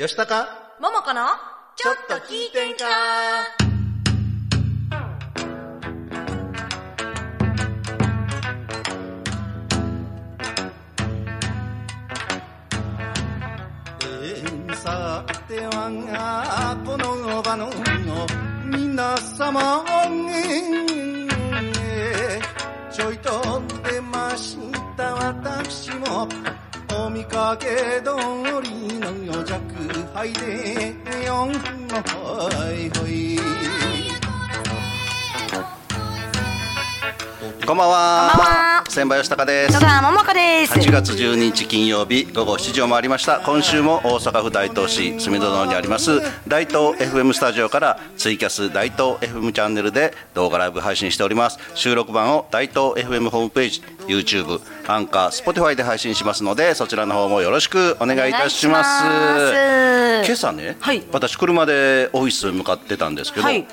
よしたかももこのちょっと聞いてんか？えーさてはこの場の皆様ちょいと出ました私も。お見かけ通りの弱敗でよんほいほい。こんばんは。こんばんは。千葉吉高です。戸川ももこです。8月12日金曜日午後7時を回りました。今週も大阪府大東市住戸堂にあります大東 FM スタジオからツイキャス大東 FM チャンネルで動画ライブ配信しております。収録版を大東 FM ホームページ YouTube アンカー Spotify で配信しますのでそちらの方もよろしくお願いいたします。今朝ね、はい。私車でオフィス向かってたんですけど、はい。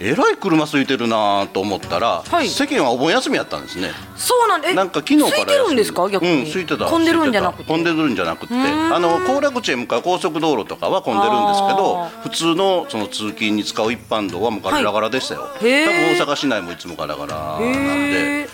えらい車空いてるなと思ったら、はい。世間はお盆休みやったんですね。そうなんえなんか昨日から空いてるんですか？逆に、うん、空いてた混んでるんじゃなくて。混んでるんじゃなくて。ん。あの行楽地へ向かう高速道路とかは混んでるんですけどあ普通のその通勤に使う一般道はもうガラガラでしたよ、多分大阪市内もいつもガラガラなんで。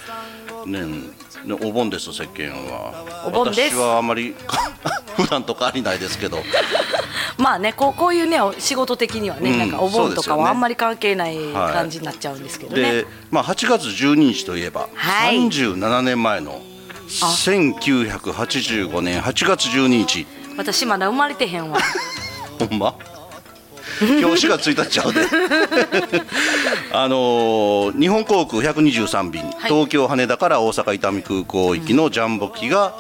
ねお盆です世間は。お盆です。私はあまり 普段と変わりないですけど。まあねこうこういうねお仕事的にはね、うんなんかお盆とかはあんまり関係ない感じになっちゃうんですけどね、で、まあ、8月12日といえば、はい。37年前の1985年8月12日私まだ生まれてへんわ。ほんま？今日4月1日ちゃうで。あのー日本航空123便、東京羽田から大阪伊丹空港行きのジャンボ機が、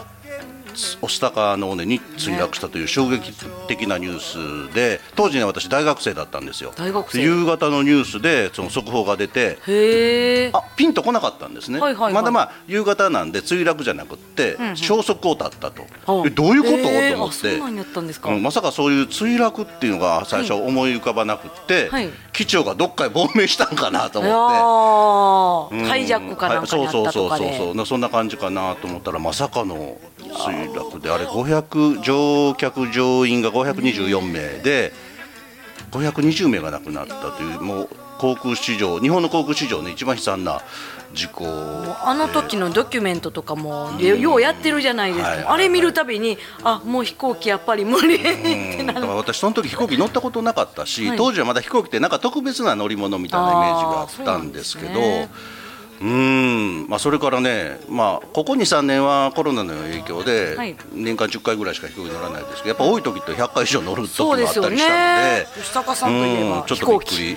御巣鷹の尾根に墜落したという衝撃的なニュースで当時ね私大学生だったんですよ大学生夕方のニュースでその速報が出てへあピンとこなかったんですね、はいはいはいまだまあ夕方なんで墜落じゃなくって、消息を絶ったと、えどういうこと、と思ってまさかそういう墜落っていうのが最初思い浮かばなくって、はい機長がどっかへ亡命したんかなと思って。ーハイジャックかなんかにあったとかはいそうそうそうそうそんな感じかなと思ったらまさかの墜落であれ500乗客乗員が524名で520名が亡くなったというもう航空史上日本の航空史上ね一番悲惨な事故あの時のドキュメントとかもよようやってるじゃないですか、はい。あれ見るたびにあもう飛行機やっぱり無理。ってなる。私その時飛行機乗ったことなかったし、はい。当時はまだ飛行機ってなんか特別な乗り物みたいなイメージがあったんですけどうなん。まあ、それからね、まあ、ここ23年はコロナの影響ではい。年間10回ぐらいしか飛行機乗らないですけどやっぱ多い時って100回以上乗る時もあったりしたので。吉高さんといえばうんちょっとびっくり。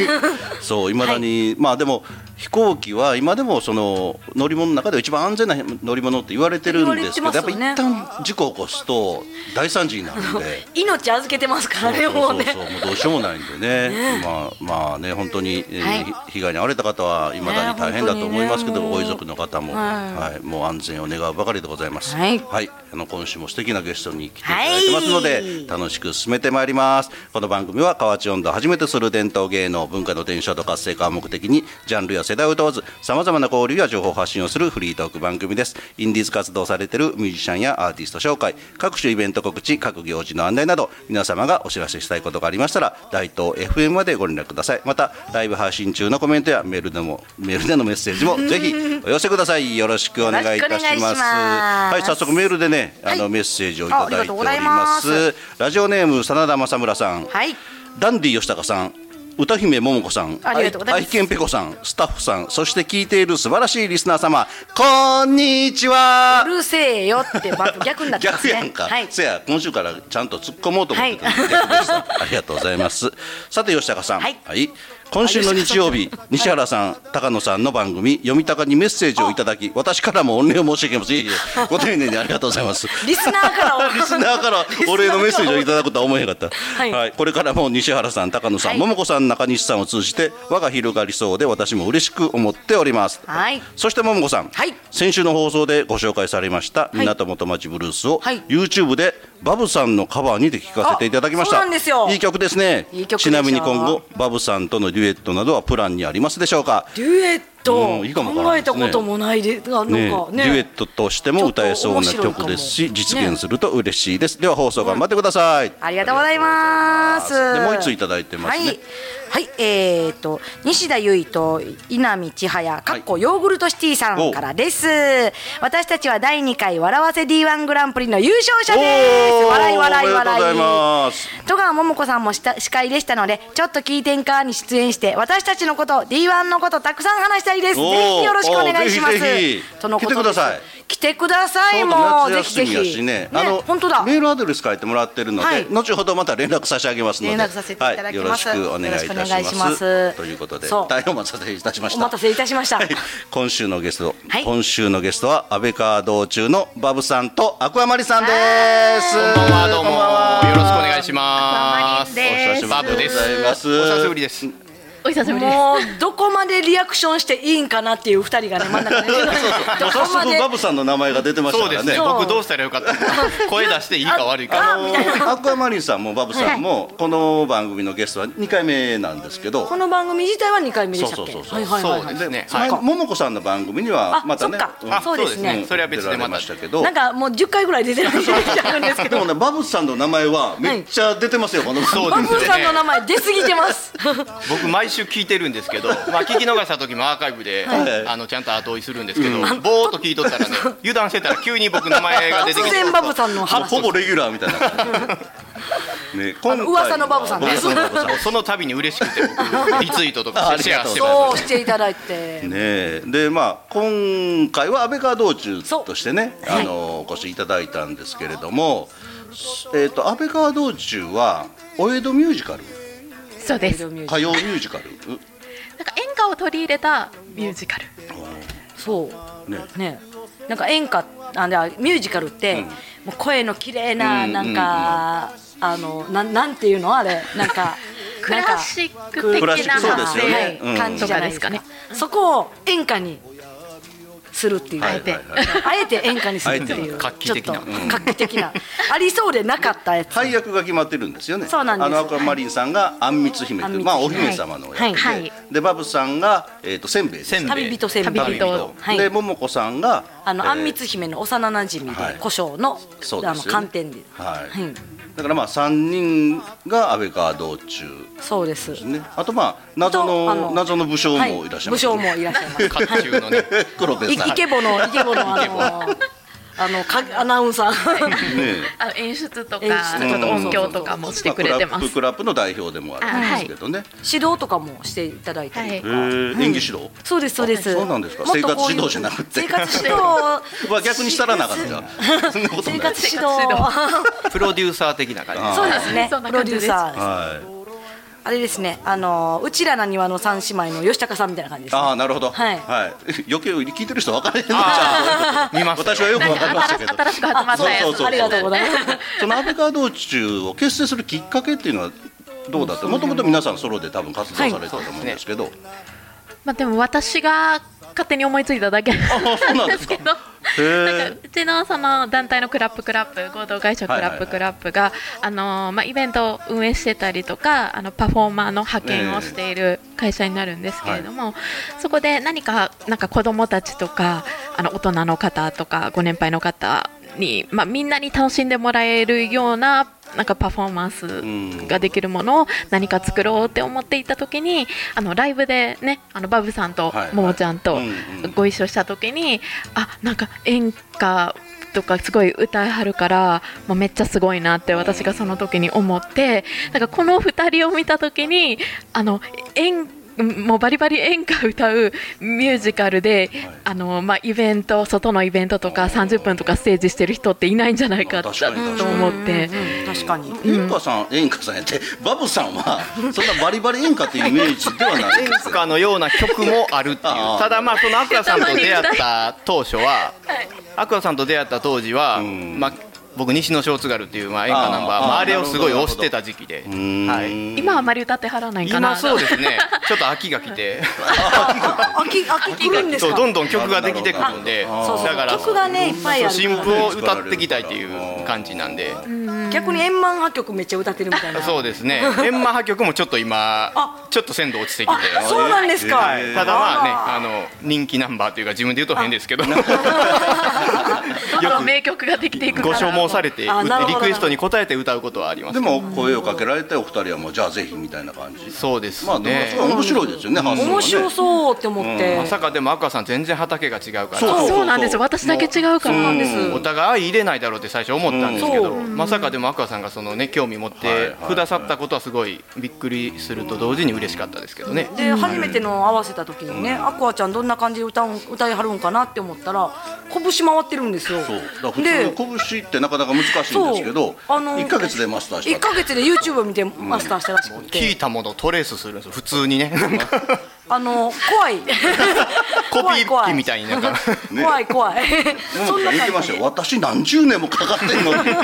そういまだに、まあでも飛行機は今でもその乗り物の中で一番安全な乗り物って言われてるんですけどやっぱ一旦事故を起こすと大惨事になるんで。命預けてますからねもうね。もうどうしようもないんでね。まあまあね本当に、えーはい。ひ被害に遭われた方はいまだに大変だと思いますけど、ねご遺族の方も、ははいもう安全を願うばかりでございます。はいあの今週も素敵なゲストに来ていただいてますので、はい楽しく進めてまいります。この番組は河内音頭をはじめとする伝統芸能文化の伝承と活性化を目的にジャンルや世代を問わずさまざまな交流や情報発信をするフリートーク番組です。インディーズ活動されているミュージシャンやアーティスト紹介、各種イベント告知、各行事の案内など皆様がお知らせしたいことがありましたら大東 FM までご連絡ください。またライブ配信中のコメントやメールでもメールでのメッセージもぜひお寄せください。よろしくお願いいたします。はい、早速メールでね、あの、はいメッセージをいただいておりまます。す。ラジオネーム真田正村さん、はい。ダンディ吉高さん。歌姫桃子さん、愛犬ペコさん、スタッフさん、そして聞いている素晴らしいリスナー様、こんにちは。う。るせえよってまた逆になってますね。逆やんか、はい。せや今週からちゃんと突っ込もうと思ってたのに逆でした、ありがとうございます。さて吉高さん。はい今週の日曜日西原さん高野さんの番組読み高にメッセージをいただき私からも御礼を申し上げます。いえいえご丁寧にありがとうございます。リスナーからおリスナーからお礼のメッセージをいただくとは思えなかった、はい。はい、これからも西原さん高野さん、はい。桃子さん中西さんを通じて輪が広がりそうで私も嬉しく思っております、はい。そして桃子さん、はい。先週の放送でご紹介されましたい。港元町ブルースを、はい。YouTube でバブさんのカバーにて聴かせていただきました。あそうなんですよ。いい曲ですね。いい曲ちなみに今後バブさんとのデュエットなどはプランにありますでしょうか？デュエット、うんいいかもわからん考えたこともないで、あなんかねね。デュエットとしても歌えそうな曲ですし実現すると嬉しいです、では放送頑張ってください、ありがとうございます。でもう一ついただいてます。ねはい、はい、えー、と西田結衣と稲見千早かっこヨーグルトシティさんからです。私たちは第2回笑わせ D1 グランプリの優勝者です。笑い笑いおーありがとうござい笑い。ます。戸川桃子さんもした司会でしたのでちょっと聞いてんかに出演して私たちのこと D1 のことたくさん話したいです。ぜひよろしくお願いします。おーぜひぜひ。とのこと来てください。来てくださいもう。夏ぜひぜひ。ねあの本当だ。メールアドレス書いてもらってるので、はい。後ほどまた連絡差し上げますので。連絡させていただきます。はい、よろしくお願いいたしまます。すということで大変お待たせいたしました。お待たせいたしました。はい。今週のゲスト、はい。今週のゲストは安倍川道中のバブさんとアクアマリさんです。こんばんはどうも。よろしくお願いします。マリンです。バブです。お久しぶりです。お久しぶりです。お久しぶりです。もうどこまでリアクションしていいんかなっていう二人がね真ん中でう 早こまで速バブさんの名前が出てましたからね。そうです。ね。僕どうしたらよかった。声出していいか悪いか。あのアクアマリンさんもバブさんもこの番組のゲストは2回目なんですけど、この番組自体は2回目でしたっけ？そうそうそうはいはいはいはい。そうですね。前はい。桃子さんの番組にはあまたねそっか。んあそうですね。そうそれは別でましたけど。なんかもう10回ぐらい出てるんじゃるんですけどでもねバブさんの名前はめっちゃ出てますよ、この番組。そうバですねブさんの名前出過ぎてます。僕毎週聞いてるんですけど、まあ聞き逃した時もアーカイブではい。あのちゃんと後追いするんですけど、ぼーっと聞いとったらね、油断してたら急に僕の名前が出てきて。突然バブさんのほぼレギュラーみたいな。ね今回噂のバブさんねその度に嬉しくて僕リツイートとかしてシェアしてます。そうしていただいて。ねえ。でまあ今回は安倍川道中としてねあの、お越しいただいたんですけれども、えー、と安倍川道中はお江戸ミュージカルそうです。なん歌謡ミュージカル？うか演歌を取り入れたミュージカル。そう。ね。ね。なんか演歌あでミュージカルって、うん。もう声の綺麗なうんなんか、あのなんなんていうの？あれ。なんか クラシック的なはいうん感じじゃないですかとかそこを演歌にするっていう、はいあえてはいはい。あえて演歌にするっていう。あえて画期的な。ちょっと画期的な。ありそうでなかったやつ、配役が決まってるんですよね。そうなんです。あのアクアマリンさんがあんみつ姫という、まあお姫様の役で、はい。はい。でバブさんが、えー、とせんべいせんべい。旅人せんべい。旅人。はい。で桃子さんがあの、えーあんみつ姫の幼馴染で、はい。胡椒のあのそうですよね。寒天で、はい。はいだからまあ3人が安倍川道中そうです。あとまあ謎の謎の武将もい。らっしゃいます、はい、武将もいらっしゃいます。甲冑のね。い黒部さん。イケボのイケボのあのあのかアナウンサー。ね あの演出とか演出ちょっと音響とかもしてくれてます。まあクラップ。クラップの代表でもあるんですけどね、指導とかもしていただいたりとか、演技指導。そうですそうです。そうなんですか。生活指導じゃなくて。生活指導。は逆にしたらなかった。じゃんそんなことない。生活指導。プロデューサー的な感じ。そうですね。プロデューサー。ですはいあれですねあのうちらな庭の三姉妹の吉高さんみたいな感じです、ね、ああなるほど。はい。余計聞いてる人分からへんのじゃあ。見ます私はよく分かりましたけど。新しく始まったやつ。そうそうそう。ありがとうございます。その安倍川道中を結成するきっかけっていうのはどうだった？もともと皆さんソロで多分活動されてたと思うんですけど、まあでも私が勝手に思いついただけなんですかけど。なんか。うちのその団体のクラップクラップ合同会社クラップクラップがあのまあイベントを運営してたりとかあのパフォーマーの派遣をしている会社になるんですけれども、そこで何かなんか子どもたちとかあの大人の方とかご年配の方にまあみんなに楽しんでもらえるようななんかパフォーマンスができるものを何か作ろうって思っていた時にあのライブでねあのバブさんとももちゃんとご一緒した時にあなんか演歌とかすごい歌いはるから、もうめっちゃすごいなって私がその時に思ってなんかこの2人を見た時にあの演もうバリバリ演歌歌うミュージカルで、あのまあ、イベント外のイベントとか30分とかステージしてる人っていないんじゃないかと確かに確かに。思って。うん確かに。演歌さん演歌さんやってバブさんはそんなバリバリ演歌っていうイメージではない演歌のような曲もあるっていう。ただまあそのアクアさんと出会った当初はアクアさんと出会った当時は、うん。まあ僕西野ショーツガルっていうまあ演歌ナンバーあーまあ、あれをすごい推してた時期で、うん。はい、今あまり歌ってはらないかな。今そうですね。ちょっと秋が来て。秋秋来るんですかそうどんどん曲ができてくるんで。だから曲がねいっぱいある新譜を歌ってきたいっていう感じなんで。逆に円満派曲めっちゃ歌ってるみたいな。そうですね。円満派曲もちょっと今あちょっと鮮度落ちてきて。あそうなんですか、はい、ただまあねああの人気ナンバーというか自分で言うと変ですけど。どんどん名曲ができていくから。ご所望されてリクエストに応えて歌うことはありますでも声をかけられてお二人はもうじゃあぜひみたいな感じ。そうですまあでも面白いですよね面白そうって思って、まさかでもアクアさん全然畑が違うから。そうそうなんです私だけ違うからなんです。お互い入れないだろうって最初思ったんですけど、うん。まさかでもアクアさんがそのね興味持ってくださったことはすごいびっくりすると同時に嬉しかったですけどね。で初めての合わせた時にね、アクアちゃんどんな感じで歌うん歌いはるんかなって思ったら拳回ってるんですよ。で通拳ってなかなか難しいんですけどそう。あの1か月でマスターし1たか月で YouTube 見てマスターしたらしくて、聞いたものをトレースするんですよ普通にね。あの怖い。コピ怖い怖いー機みたいになんか。ね。怖い怖い。そももんな言ってましたよ。私何十年もかかってんのに。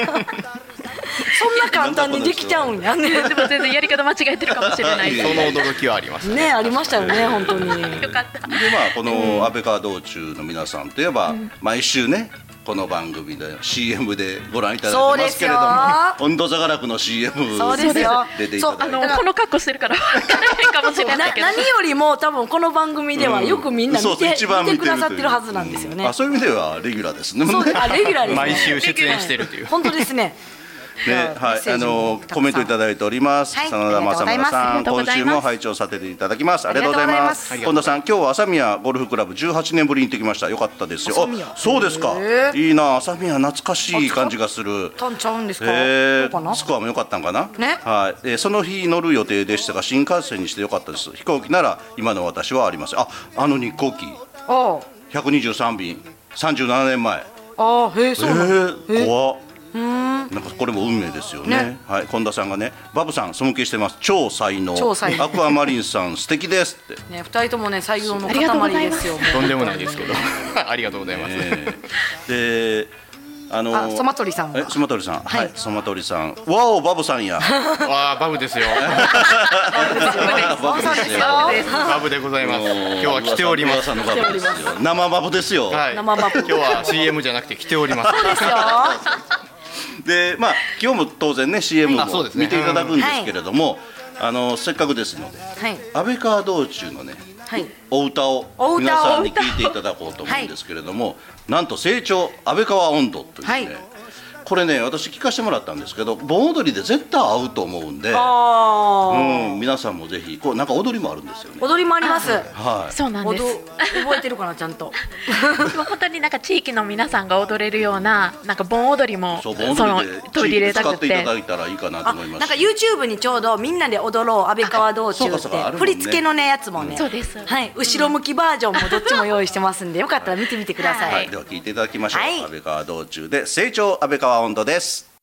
そんな簡単にできちゃうんやね。でも全然やり方間違えてるかもしれない。いその驚きはありますね。ありましたよね本当に。よかった。でまあこの安倍川道中の皆さんといえば、毎週ねこの番組で CM でご覧いただいてますけれどもそう温度座がらくの CM そうですよ。出ていただいて。あのこの格好してるから分からへんかもしれなないけど。何よりも多分この番組ではよくみんなそうそう見て,、一番見てくださってるはずなんですよね。あそういう意味ではレギュラーですね。そうあレギュラーですね。毎週出演してるという。本当ですねね、はい、あのコメントいただいております。はい。真田正村あさん、今週も拝聴させていただきます。ありがとうございます。本田さん、今日は朝宮ゴルフクラブ18年ぶりに行ってきました。よかったですよ。そうですか。へ。いいな、朝宮懐かしい感じがする。たんちゃうんですか、スコアも良かったんかな、ね。はい。えーその日乗る予定でしたが新幹線にして良かったです。飛行機なら今の私はありませんああの日航機。あ123便。37年前。あああへええそうなん怖っなんかこれも運命ですよね。ね。はい近田さんがねバブさん尊敬してます。超才能。超才。能アクアマリンさん素敵ですって。ね二人ともね才能のありがとうござい塊でます。すよとんでもないですけど。ありがとうございます、え。ーであのあソマトリさんは？えソマトリさん。はい、はいソマトリさん。わおバブさんや。わあバブですよ。バブですよ。バブでございます。今日は来ております。噂のバブですよ。生バブですよ、はい。生バブ。今日は CM じゃなくて来ております。ですよでまあ今日も当然ね CM も見ていただくんですけれども、あのせっかくですのではい。安倍川道中のねはい。お歌を皆さんに聞いていただこうと思うんですけれども、なんと成長安倍川温度というね、はいこれね私聞かせてもらったんですけど盆踊りで絶対合うと思うんで、ああ、うん、皆さんもぜひこうなんか踊りもあるんですよね。踊りもあります。はい。そうなんです。踊覚えてるかなちゃんと。本当になんか地域の皆さんが踊れるようななんか盆踊りもそう盆踊りで取り入れたく使っていただていたらいいかなとあ思います。なんか YouTube にちょうどみんなで踊ろう安倍川道中っそうかそうかあるもんね。て振り付けのねやつもねそうです。はい。後ろ向きバージョンもどっちも用意してますんでよかったら見てみてください、はい、では聞いていただきましょう。はい。安倍川道中で成長安倍川温度です。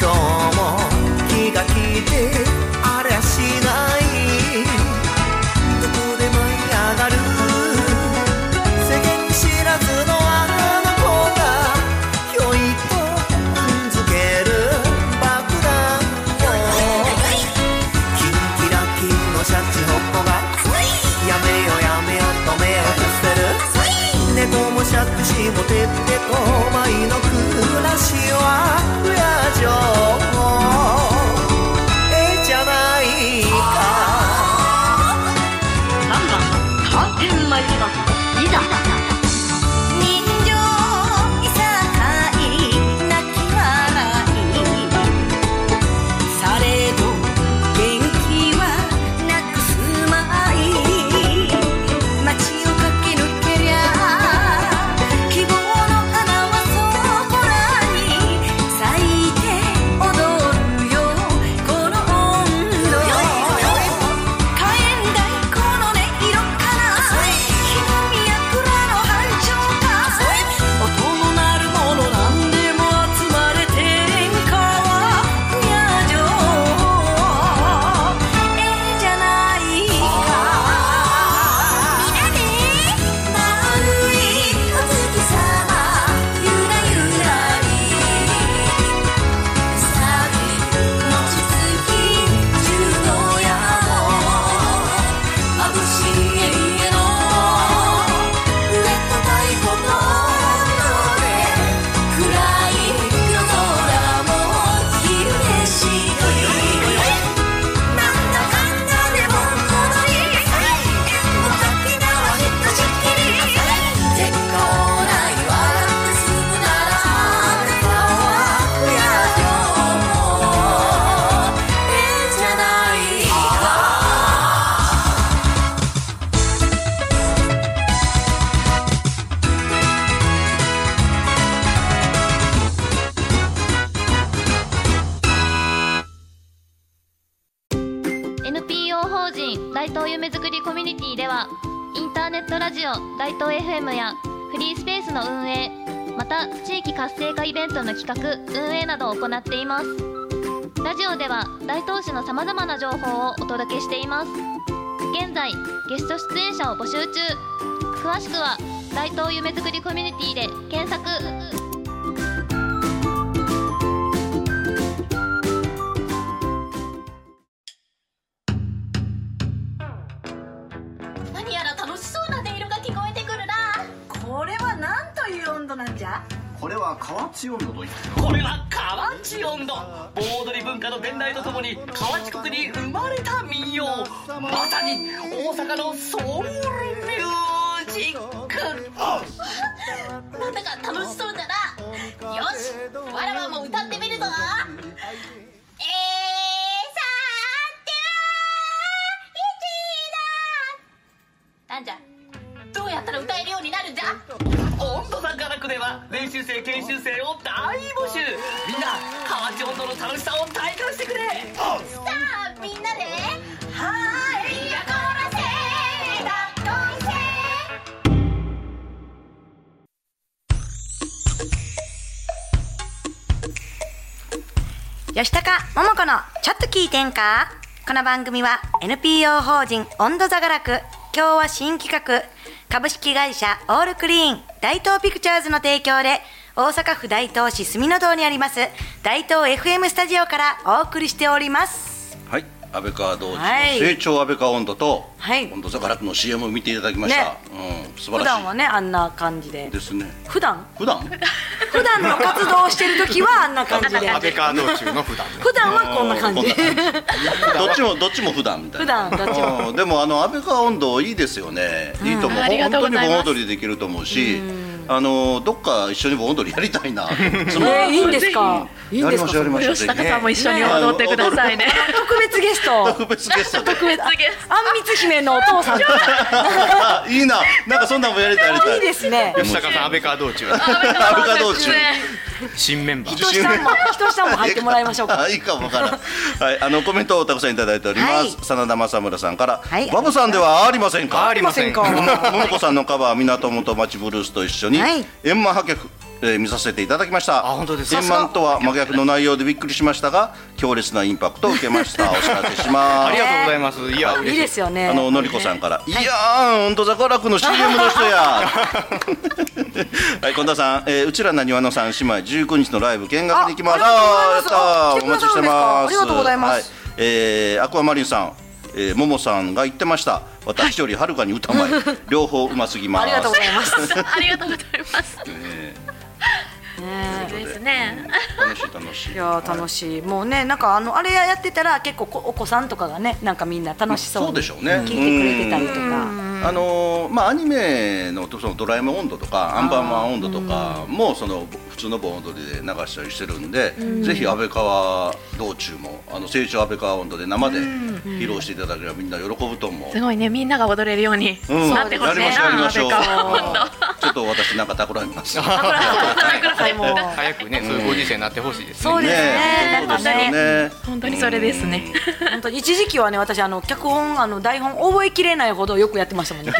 your 企画運営などを行っています。ラジオでは大東市のさまざまな情報をお届けしています。現在ゲスト出演者を募集中。詳しくは大東夢づくりコミュニティで検索。何やら楽しそうな音色が聞こえてくるな。これは何という温度なんじゃ？これは河内温度といってこれは河内音頭盆踊り文化の伝来とともに河内国に生まれた民謡。まさに大阪のソウルミュージック。なんだか楽しそうだな。よしわらわも歌ってみるぞ練習生研修生を大募集。みんな河内音頭の楽しさを体感してくれ。さあみんなではいやこらせだ吉高桃子のちょっと聞いてんか？この番組は NPO 法人温度座がらく今日は新企画株式会社オールクリーン大東ピクチャーズの提供で大阪府大東市住の堂にあります大東 FM スタジオからお送りしております。安倍川同時のはい。成長安倍川温度と、はい。温度座楽の CM を見ていただきました、ね。うん、素晴らしい。普段はねあんな感じで。ですね。普段？普段？普段の活動をしてる時はあんな感じで。安倍川道中の普段普段はこんな感じ。どっちもどっちも普段みたい普な段どっちも。うんでもあの安倍川温度いいですよね、いいと思う。本当に盆踊りできると思うしあのどっか一緒に盆踊りやりたいな。そのえーいいんですか？いいんやですか？りましょうやりましょう吉高さんも一緒に踊ってくださいね。特別ゲスト。特別ゲストで。特別ゲスあんみつ姫のお父さん。いいな。なんかそんなんもやりたいい。いいですね。吉高さん安倍川道中。ト。安倍川道中。新メンバー。ひとしさんもひとしさんも入ってもらいましょうか。あいいかもわからん。はい、あのコメントをたくさんいただいております。はい。真田正村さんから、はい。バブさんではありませんか？ありません。か？ももこさんのカバー港元町ブルースと一緒に、はい円満破局。えー見させていただきました。あ本当ですか？円満とは真逆の内容でびっくりしましたが強烈なインパクトを受けました。お知らせします。ありがとうございます。いやい。いですよね。あののりこさんから、い、やーん、本当ザコ楽の CM の人や。はい、近田さん、えー、うちらなにわの三姉妹、19日のライブ見学に行きます。ああやったーお待ちしてます。ありがとうございます。はい、えー、アクアマリンさん。えー、ももさんが言ってました。私よりはるかに歌うまい。両方うますぎます。ありがとうございます。ありがとうございます。ねねですね。楽しい楽しい。いやー楽しい、もうねなんかあのあれやってたら結構こお子さんとかがねなんかみんな楽しそうにそうでしょうね。聞いてくれてたりとか、あのーまあアニメのそのドラえもん温度とかアンパンマン温度とかもその普通の盆踊りで流したりしてるんで、ぜひ安倍川道中もあの成長安倍川温度で生で披露していただければみんな喜ぶと思う。すごいね、みんなが踊れるようにうん。なってほしいな。やりましょうやりましょう安倍川温度ちょっと私なんか企みます。はいもう。早くねそういうご時世になってほしいですね。そうですね。ねなんかねね本当にそれですね。本当に一時期はね私あの脚本あの台本覚えきれないほどよくやってましたもんね。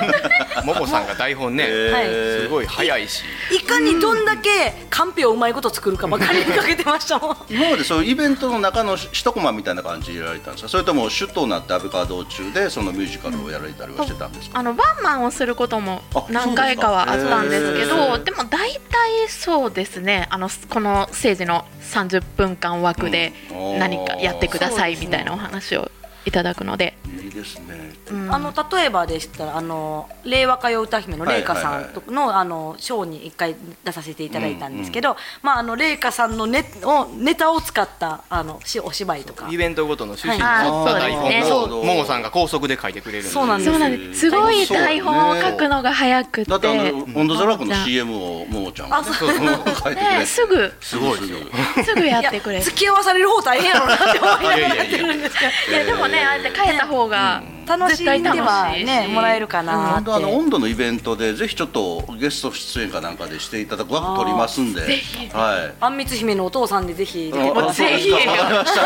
ももさんが台本ね、えすごい早いし。いかにどんだけカンペをうまいこと作るかばかりにかけてましたもん。今までそういうイベントの中の一コマみたいな感じでやられたんですか？それとも首都になって安倍川道中でそのミュージカルをやられたりはしてたんですか、あのワンマンをすることもあ何回かはあったんですけどでも大体そうですね。あのこの政治の30分間枠でうん。何かやってくださいみたいなお話をいただくので、いいですね。あの例えばでしたらあの令和歌謡歌姫の麗華さんとのあのショーに一回出させていただいたんですけど、まああの麗華さんのネをネタを使ったあのしお芝居とか。イベントごとの趣旨にはい。沿った台本をももさんが高速で書いてくれるんでそうなんです。そうなんです。すごい台本を書くのが早くて。だってあの温度座楽のももちゃん CM をももちゃんが書いてくれすぐ。すごいすごいすぐやってくれる。付き合わされる方大変やろうなって思いながらやってるんですけど。いやでもねあえて変えた方が楽しんではねもらえるかな本当あのって温度のイベントでぜひちょっとゲスト出演かなんかでしていただく枠取りますんで。ぜひ。はい。あんみつ姫のお父さんでぜひ。出てあもらってそうですかわかりました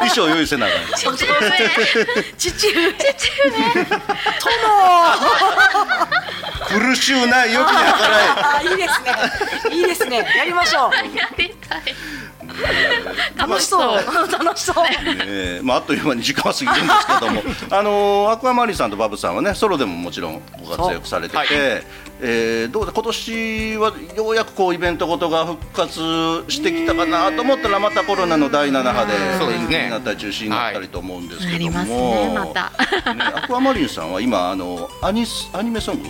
衣装用意せなあかん父上父上苦しゅうないよきに計らあいいですねいいですねやりましょうやりたい 楽しそう。楽しそう。えーまあ、あっという間に時間は過ぎるんですけども、あのーアクアマリンさんとバブさんはねソロでももちろんご活躍されてて、はい。えーどうで今年はようやくこうイベントごとが復活してきたかなと思ったらまたコロナの第7波で延期になったり中止になったりと思うんですけどありますも、ねまアクアマリンさんは今あのアニスアニメソング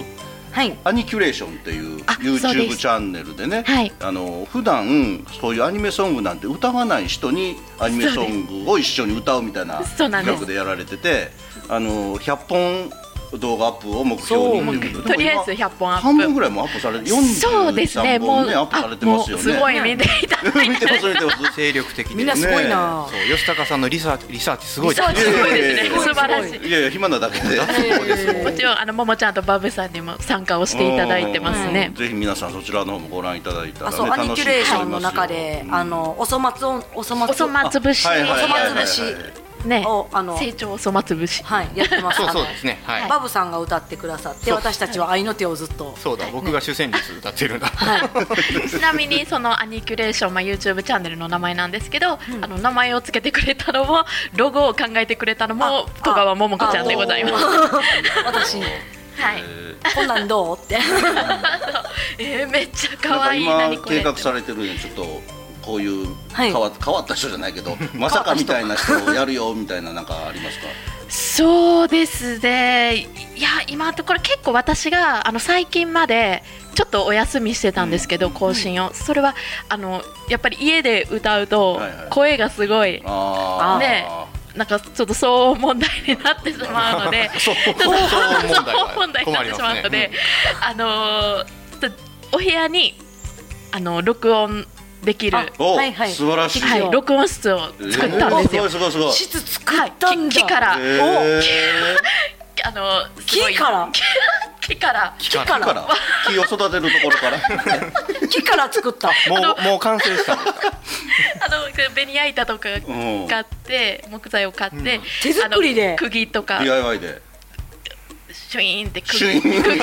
はい。アニキュレーションっていう YouTube す。チャンネルでね、はい。あの普段そういうアニメソングなんて歌わない人にアニメソングを一緒に歌うみたいな企画でやられてて、あの100本動画アップを目標に。とりあえず100本アップ。半分ぐらいもアップされて43そうですね。もうアップされてますよね。すごい見ていただい見てます見てます。精力的でみんなすごいな。そう吉高さんのリサリサーチすごいですリサーチすごいですね。いやいやいや素晴らしい。いやいや暇なだけで。もちろんあのももちゃんとバブさんにも参加をしていただいてますね。うん。ぜひ皆さんそちらの方もご覧いただいたらねあそうアニキュレーションの中でと思いますよあのおそ松をおそ松おそ松節。おそ松節ね。をあの成長おそ松節。はいやってます。そうそうですね。はい。バブさんが歌ってくださって私たちは愛の手をずっと。そうだ僕が主旋律歌ってるんだ ちなみにそのアニキュレーション、まあ、YouTube チャンネルの名前なんですけど、あの名前をつけてくれたのもロゴを考えてくれたのも戸川桃子ちゃんでございます。す私。にはい、こんなんどうって。えー、めっちゃ可愛い。今何これ計画されてるねちょっとこういうはい。変わ,、変わった人じゃないけど まさかみたいな人をやるよみたいななんかありますか？そうですね。いや今のところ結構私があの最近までちょっとお休みしてたんですけど、更新を。それはあのやっぱり家で歌うとはいはい。声がすごい。あー。ね。なんかちょっと騒音問題になってしまうので。そう。ちょっと騒音問題になってしまうので、あのーちょっとお部屋にあの録音できる、はいはい。素晴らしい、い、録音室を作ったんですよ。えーすごいすごいすごい。質作ったんだ。木から、えー。あの 木から？木から。木から。木を育てるところから。木から作った。もうもう完成した。んですかあのベニヤ板とかうん買って木材を買って、手作りで。釘とか。DIY でシュイーンってシュイ釘ーン。釘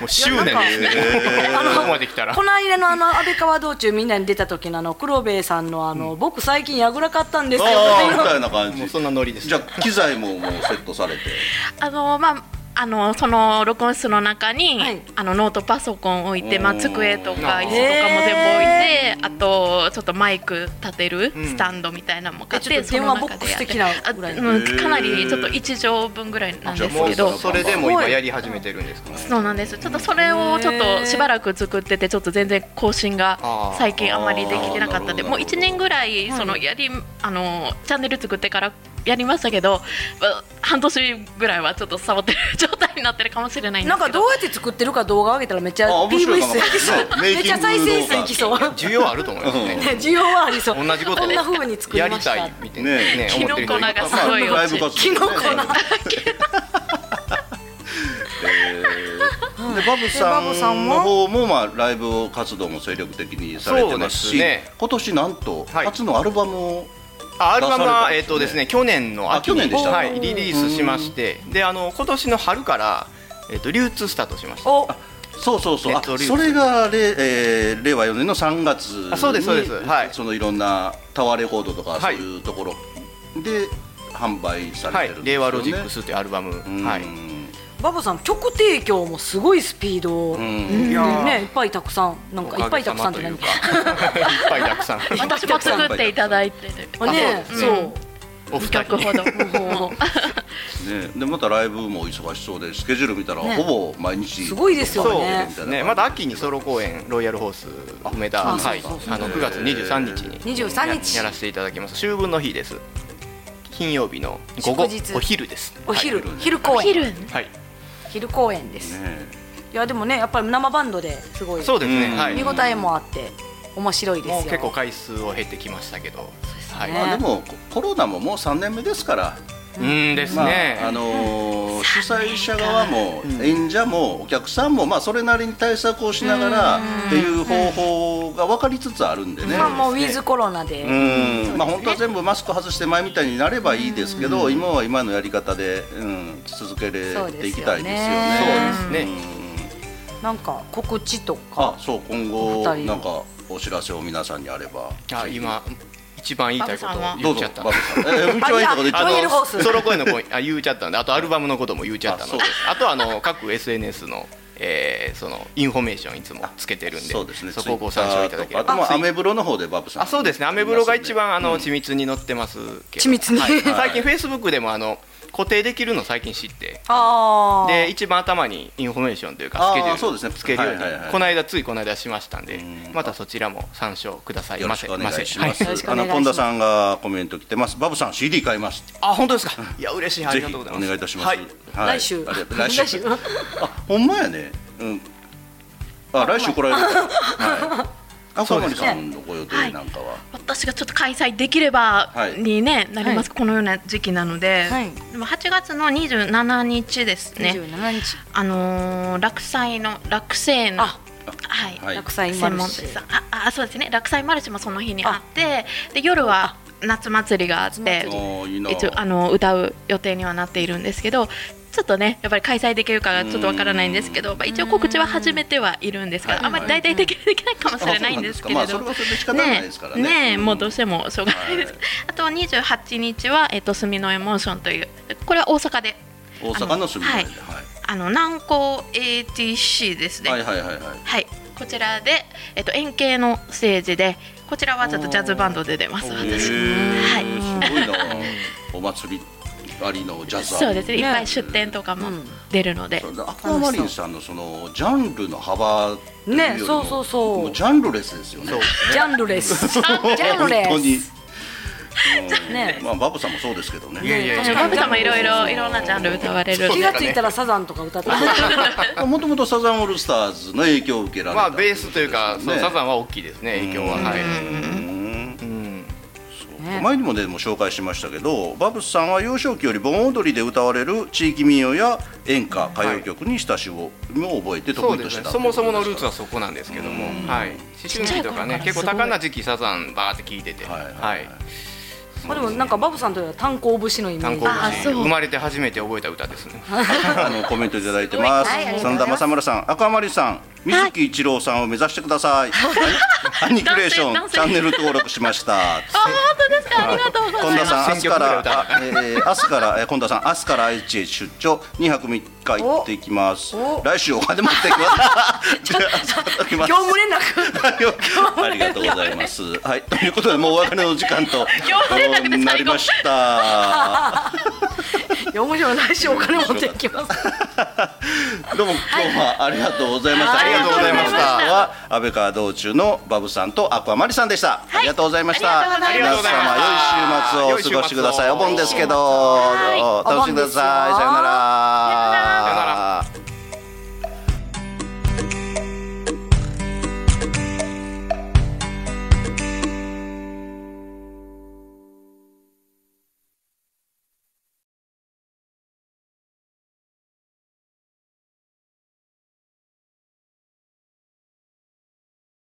もう執念ですねえーここまで来たら。この間のあの安倍川道中みんなに出た時のあの黒兵衛さんのあの、僕最近やぐら買ったんですよみたいな感じ もうそんなノリですじゃあ機材ももうセットされてあのまああのその録音室の中に、はい。あのノートパソコン置いて、まあ、机とか椅子とかも全部置いてあとちょっとマイク立てるうん。スタンドみたいなのも買って、えちょっとその中で。やって電話ボックス的なぐらいあうんかなりちょっと1畳分ぐらいなんですけど。それでも今やり始めてるんですかそうなんです。ちょっとそれをちょっとしばらく作っててちょっと全然更新が最近あんまりできてなかったんでもう1年ぐらい。そのやりあのチャンネル作ってからやりましたけどまあ半年ぐらいはちょっと触ってる状態になってるかもしれないんでなんかすけどどうやって作ってるか動画上げたらめっちゃあ面白い PV かも。数いきそうねめっちゃ再生数いきそう。ね需要あると思いますね。需要はありそう。同じこと。こんな風に作りやりました。たいみたいな。ねねキノコ思ってる人いるがすごいライブ活動キノコな。えー。でバブさんの方もまあライブ活動も精力的にされてますしね。今年なんとはい。初のアルバムをあアルバムは、えっ、出されたんですねとですね、去年の秋にあ去年でした。はい、リリースしまして、で、あの今年の春から、えっ、と流通スタートしました。おそうそうそう。それがれ、えー令和4年の3月にあそうですそうです。はい。そのいろんなタワーレコードとかそうはいいうところで販売さはいれてるんですよね、令和ロジックスというアルバム、うん。はい、バブさん曲提供もすごいスピード。ん。いいやー。ねいっぱいたくさんなんかいっぱいたくさんって何いうか。いっぱいたくさん。私も作っていただいててあねあそう。お二2曲人ほど。も ね、でまたライブも忙しそうでスケジュール見たらね。ほぼ毎日、すごいですよね。ね。また秋にソロ公演ロイヤルホース梅田。あはい。あの9月23日に。23日。ややらせていただきます。秋分の日です。金曜日の午後お昼です。お昼。はい。昼公演。昼はい。昼公演ですねいやでもねやっぱり生バンドですごいそうですね。うんはい。見応えもあって面白いですよもう結構回数を経てきましたけど。はい。ねまあ、でもコロナももう3年目ですから、うんですまあね。あのー主催者側も演者もお客さんもまあそれなりに対策をしながらっていう方法が分かりつつあるんでね。まあもうウィズコロナで。うん。まあ、本当は全部マスク外して前みたいになればいいですけど、今は今のやり方で、うん、続けれていきたいですよね。そうですね。なんか告知とあかそう今後なんかお知らせを皆さんにあればあ今一番言いたいことをどうぞ言っちゃった。バブさん。えうんちはいいとこで言っちゃあっロイヤルホース。ソロ声の声あ言っちゃったんであとアルバムのことも言っちゃったの。であそうです。あとはあの各 SNS の、えーそのインフォメーションいつもつけてるんでそうですね。そこをご参照いただけれあとまばあアメブロの方でバブさんあそうですね。アメブロが一番あの緻密に載ってますけど。緻密に。はい。最近フェイスブックでもあの固定できるの最近知って。ああで一番頭にインフォメーションというかスケジュール。そうですねつけるように。はいはいはい。この間ついこの間しましたんでん。またそちらも参照ください。よろしくお願ませいします。よろしくおあ願いします。の本田さんがコメント来てます。バブさん CD 買います。あ本当ですか？いや嬉しい。ありがぜひおとうございます。願いいたします。はい。はい。来週。来週。来週。あほんまやね。うん。あ来週来られる。はい。赤森さんのご予定なんかは？私がちょっと開催できればはい。に、ねなります、はこのような時期なので、はい。でも8月の27日ですね、27日。あのー落栽の落成のあ。はい、はい。落栽マ専ルああそうですね。落栽マルシェもその日にあってで夜は夏祭りがあって。一応あの歌う予定にはなっているんですけどちょっとねやっぱり開催できるかがちょっとわからないんですけど、まあ、一応告知は始めてはいるんですが、はい。あんまり大々的にできないかもしれないんですけれど。まね。ね。うん。もうどうしてもしょうがないです、はい。あとは28日は、えっと、墨のエモーションというこれは大阪で。大阪の住みあので。はい。あの南高 ATC ですね。はいはいはいはい。はい、こちらで、えっと、円形のステージでこちらはちょっとジャズバンドで出ますへ私。ー。はい。すごいな。お祭りありのジャズそうですね。いっぱい出店とかも出るので、そうだアクアマリンさんのそのジャンルの幅っていうよりもねそうそうそう。もジャンルレスですよね。ジャンルレス。ジャンルレ本当に。ス。うん。ねまあバブさんもそうですけどね。いやいやいや。バブさんもいろいろいろんなジャンル歌われる。気がついたらサザンとか歌ってるもともとサザンオールスターズの影響を受けられた。まあベースというか、そうサザンは大きいですね。影響は。うん。はい、うんうん、そうね。前にもねもう紹介しましたけどバブさんは幼少期より盆踊りで歌われる地域民謡や演歌歌謡曲に親しみを覚えて得意としてたそもそものルーツははそこなんですけども、うん。はい、思春期とかね結構多感な時期サザンバーって聞いてて。はいはい。はいまあでもなんかバブさんといえば炭鉱節のイメージ。生まれて初めて覚えた歌ですね。あのコメントいただいてます。真田正村さん赤丸さん水木一郎さんを目指してください。アニクレーションチャンネル登録しました。あ本当ですか？ありがとうございます。本田さん明日から明日から、えー、本田さん明日から愛知へ出張。2泊3回行ってきますお。来週お金持ってきます。じゃあ使っておきます業務連絡ありがとうございます。はい、ということで、もうお別れの時間と業務連絡で最後なりました。いや面白い来週お金持ってきます どうも、今日はありがとうございました。ありがとうございましたは安倍川道中のバブさんとアクアマリさんでした。ありがとうございました。ありがとうございました皆様良い週末をお過ごしください。お盆ですけど、い楽しんでください。さようなら。